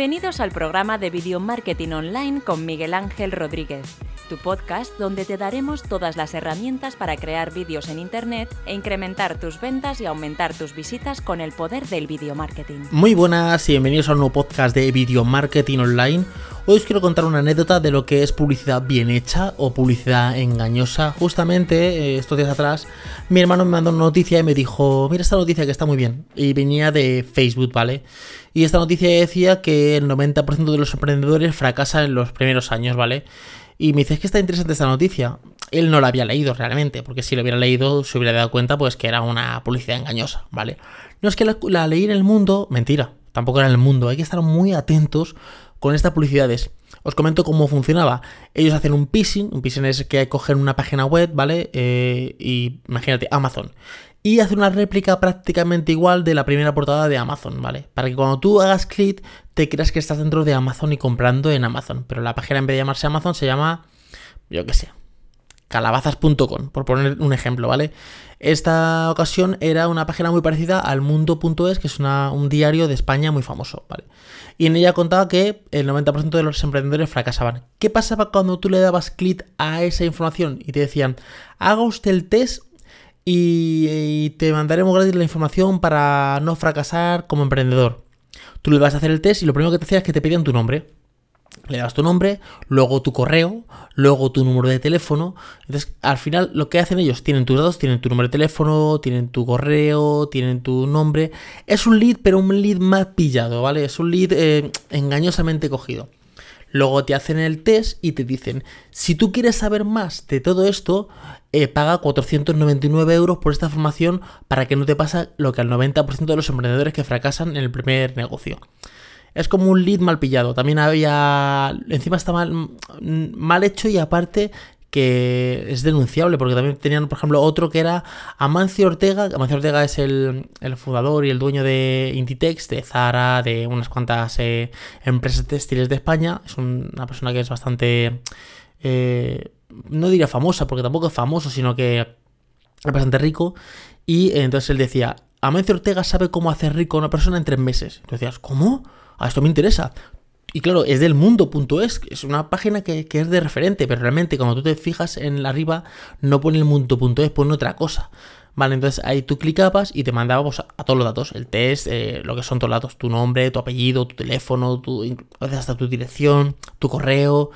Bienvenidos al programa de Video Marketing Online con Miguel Ángel Rodríguez, tu podcast donde te daremos todas las herramientas para crear vídeos en Internet e incrementar tus ventas y aumentar tus visitas con el poder del video marketing. Muy buenas y bienvenidos a un nuevo podcast de Video Marketing Online. Hoy os quiero contar una anécdota de lo que es publicidad bien hecha o publicidad engañosa. Justamente eh, estos días atrás mi hermano me mandó una noticia y me dijo, mira esta noticia que está muy bien. Y venía de Facebook, ¿vale? Y esta noticia decía que el 90% de los emprendedores fracasan en los primeros años, ¿vale? Y me dice, es que está interesante esta noticia. Él no la había leído realmente, porque si lo hubiera leído se hubiera dado cuenta pues que era una publicidad engañosa, ¿vale? No es que la, la leí en el mundo, mentira, tampoco era en el mundo, hay que estar muy atentos con estas publicidades. Os comento cómo funcionaba. Ellos hacen un phishing, un phishing es que cogen una página web, ¿vale? Eh, y imagínate, Amazon. Y hacen una réplica prácticamente igual de la primera portada de Amazon, ¿vale? Para que cuando tú hagas clic te creas que estás dentro de Amazon y comprando en Amazon. Pero la página en vez de llamarse Amazon se llama, yo qué sé, calabazas.com, por poner un ejemplo, ¿vale? Esta ocasión era una página muy parecida al mundo.es, que es un diario de España muy famoso, ¿vale? Y en ella contaba que el 90% de los emprendedores fracasaban. ¿Qué pasaba cuando tú le dabas clic a esa información y te decían, haga usted el test y, te mandaremos gratis la información para no fracasar como emprendedor? Tú le vas a hacer el test y lo primero que te hacía es que te pedían tu nombre le das tu nombre, luego tu correo, luego tu número de teléfono. Entonces, al final, lo que hacen ellos, tienen tus datos, tienen tu número de teléfono, tienen tu correo, tienen tu nombre. Es un lead, pero un lead más pillado, ¿vale? Es un lead eh, engañosamente cogido. Luego te hacen el test y te dicen, si tú quieres saber más de todo esto, eh, paga 499 euros por esta formación para que no te pase lo que al 90% de los emprendedores que fracasan en el primer negocio es como un lead mal pillado. También había. Encima está mal, mal hecho y aparte que es denunciable, porque también tenían, por ejemplo, otro que era Amancio Ortega. Amancio Ortega es el, fundador y el dueño de Inditex, de Zara, de unas cuantas eh, empresas textiles de España. Es una persona que es bastante. Eh, no diría famosa, porque tampoco es famoso, sino que es bastante rico. Y entonces él decía: Amancio Ortega sabe cómo hacer rico a una persona en tres meses. Entonces decías, ¿cómo? a esto me interesa. Y claro, es del mundo.es, es una página que, es de referente, pero realmente cuando tú te fijas en la arriba, no pone el mundo.es, pone otra cosa. Vale, entonces ahí tú clicabas y te mandaba pues, a, todos los datos, el test, eh, lo que son todos los datos, tu nombre, tu apellido, tu teléfono, tu, hasta tu dirección, tu correo.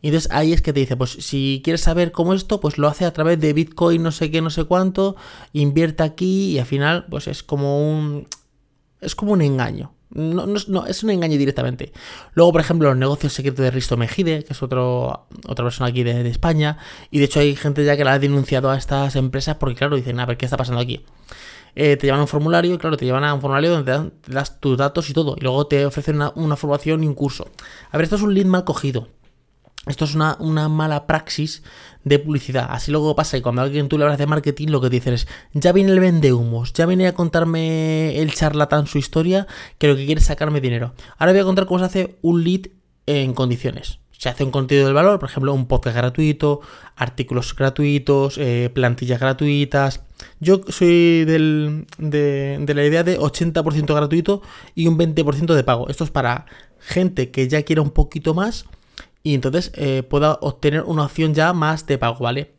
Y entonces ahí es que te dice, pues si quieres saber cómo esto, pues lo hace a través de Bitcoin, no sé qué, no sé cuánto, invierte aquí y al final, pues es como un. Es como un engaño. No, no, es un engaño directamente. Luego, por ejemplo, los negocios secretos de Risto Mejide, que es otro, otra persona aquí de, España. Y de hecho hay gente ya que la ha denunciado a estas empresas porque, claro, dicen, a ver, ¿qué está pasando aquí? Eh, te llevan a un formulario claro, te llevan a un formulario donde te, das tus datos y todo. Y luego te ofrecen una, una formación y un curso. A ver, esto es un lead mal cogido. Esto es una, mala praxis de publicidad. Así luego pasa y cuando alguien tú le hablas de marketing, lo que te dicen es, ya viene el vende humos, ya viene a contarme el charlatán su historia, que lo que quiere es sacarme dinero. Ahora voy a contar cómo se hace un lead en condiciones. Se hace un contenido del valor, por ejemplo, un podcast gratuito, artículos gratuitos, eh, plantillas gratuitas. Yo soy del, de, de la idea de 80% gratuito y un 20% de pago. Esto es para gente que ya quiera un poquito más y entonces eh, pueda obtener una opción ya más de pago, ¿vale?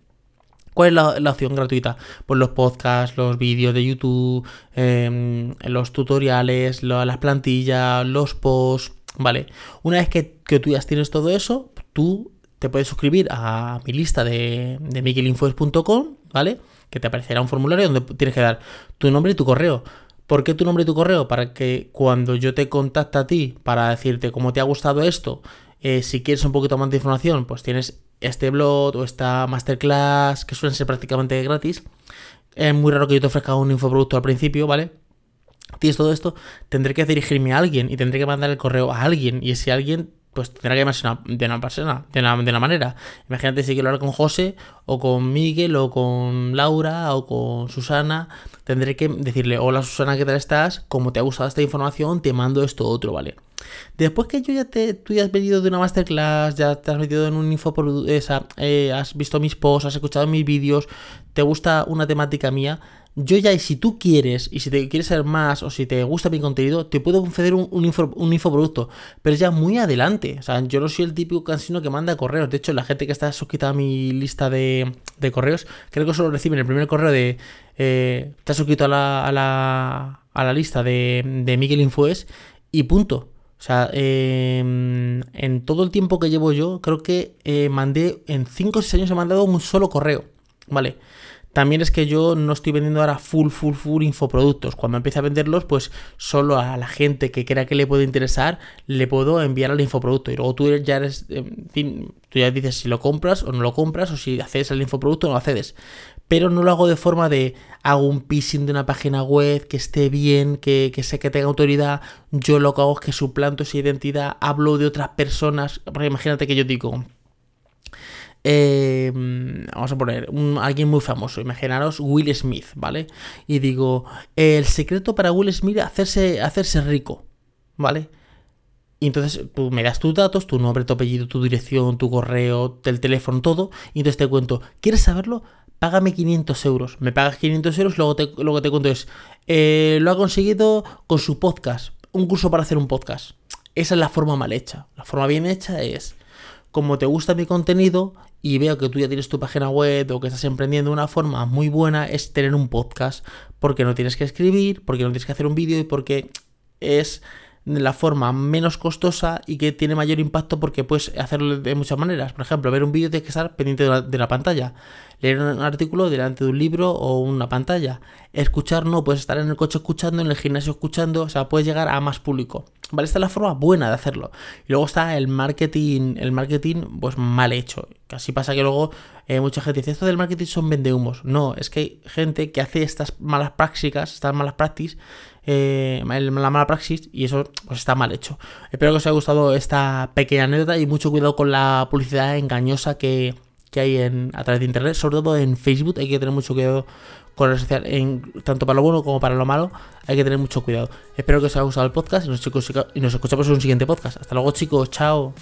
¿Cuál es la, opción gratuita? Pues los podcasts, los vídeos de YouTube, em, los tutoriales, las plantillas, los posts, ¿vale? Una vez que, tú ya tienes todo eso, tú te puedes suscribir a mi lista de, de ¿vale? Que te aparecerá un formulario donde tienes que dar tu nombre y tu correo. ¿Por qué tu nombre y tu correo? Para que cuando yo te contacte a ti para decirte cómo te ha gustado esto, eh, si quieres un poquito más de información, pues tienes este blog o esta masterclass que suelen ser prácticamente gratis. Es muy raro que yo te ofrezca un infoproducto al principio, ¿vale? Tienes todo esto, tendré que dirigirme a alguien y tendré que mandar el correo a alguien. Y ese alguien pues tendrá que llamarse de una persona, de una, de una, manera. Imagínate si quiero hablar con José, o con Miguel, o con Laura, o con Susana. Tendré que decirle, hola Susana, ¿qué tal estás? Como te ha gustado esta información, te mando esto otro, ¿vale? Después que yo ya te, tú ya has venido de una masterclass, ya te has metido en un info, esa, eh, has visto mis posts, has escuchado mis vídeos, te gusta una temática mía, yo ya, y si tú quieres, y si te quieres saber más, o si te gusta mi contenido, te puedo conceder un, un, infoproducto, pero ya muy adelante. O sea, yo no soy el típico cansino que manda correos. De hecho, la gente que está suscrita a mi lista de, correos, creo que solo reciben el primer correo de. Eh, te has suscrito a la, a la, a la lista de, de Miguel Infoes y punto. O sea, em, en todo el tiempo que llevo yo, creo que eh, mandé, en 5 o 6 años he mandado un solo correo. ¿Vale? También es que yo no estoy vendiendo ahora full, full, full infoproductos. Cuando empiece a venderlos, pues solo a la gente que crea que le puede interesar, le puedo enviar al infoproducto. Y luego tú ya eres, tú ya dices si lo compras o no lo compras, o si accedes al infoproducto o no accedes. Pero no lo hago de forma de hago un pissing de una página web que esté bien, que, que sé que tenga autoridad. Yo lo que hago es que suplanto esa identidad, hablo de otras personas. Porque imagínate que yo digo, eh, vamos a poner un, alguien muy famoso, imaginaros Will Smith, ¿vale? Y digo, el secreto para Will Smith hacerse, hacerse rico, ¿vale? Y entonces tú me das tus datos, tu nombre, tu apellido, tu dirección, tu correo, el teléfono, todo. Y entonces te cuento, ¿quieres saberlo? Págame 500 euros. Me pagas 500 euros, luego te, que te cuento es, eh, lo ha conseguido con su podcast. Un curso para hacer un podcast. Esa es la forma mal hecha. La forma bien hecha es, como te gusta mi contenido y veo que tú ya tienes tu página web o que estás emprendiendo una forma muy buena es tener un podcast porque no tienes que escribir, porque no tienes que hacer un vídeo y porque es la forma menos costosa y que tiene mayor impacto porque puedes hacerlo de muchas maneras. Por ejemplo, ver un vídeo tienes que estar pendiente de la, pantalla. Leer un artículo delante de un libro o una pantalla. Escuchar no, puedes estar en el coche escuchando, en el gimnasio escuchando, o sea, puedes llegar a más público. ¿Vale? Esta es la forma buena de hacerlo. Y luego está el marketing, el marketing pues mal hecho. Casi pasa que luego eh, mucha gente dice, esto del marketing son vendehumos. No, es que hay gente que hace estas malas prácticas, estas malas prácticas, eh, la mala praxis, y eso pues está mal hecho. Espero que os haya gustado esta pequeña anécdota y mucho cuidado con la publicidad engañosa que, hay en, a través de internet, sobre todo en Facebook, hay que tener mucho cuidado con la social, en, tanto para lo bueno como para lo malo, hay que tener mucho cuidado. Espero que os haya gustado el podcast y nos, y nos escuchamos en un siguiente podcast. Hasta luego chicos, chao.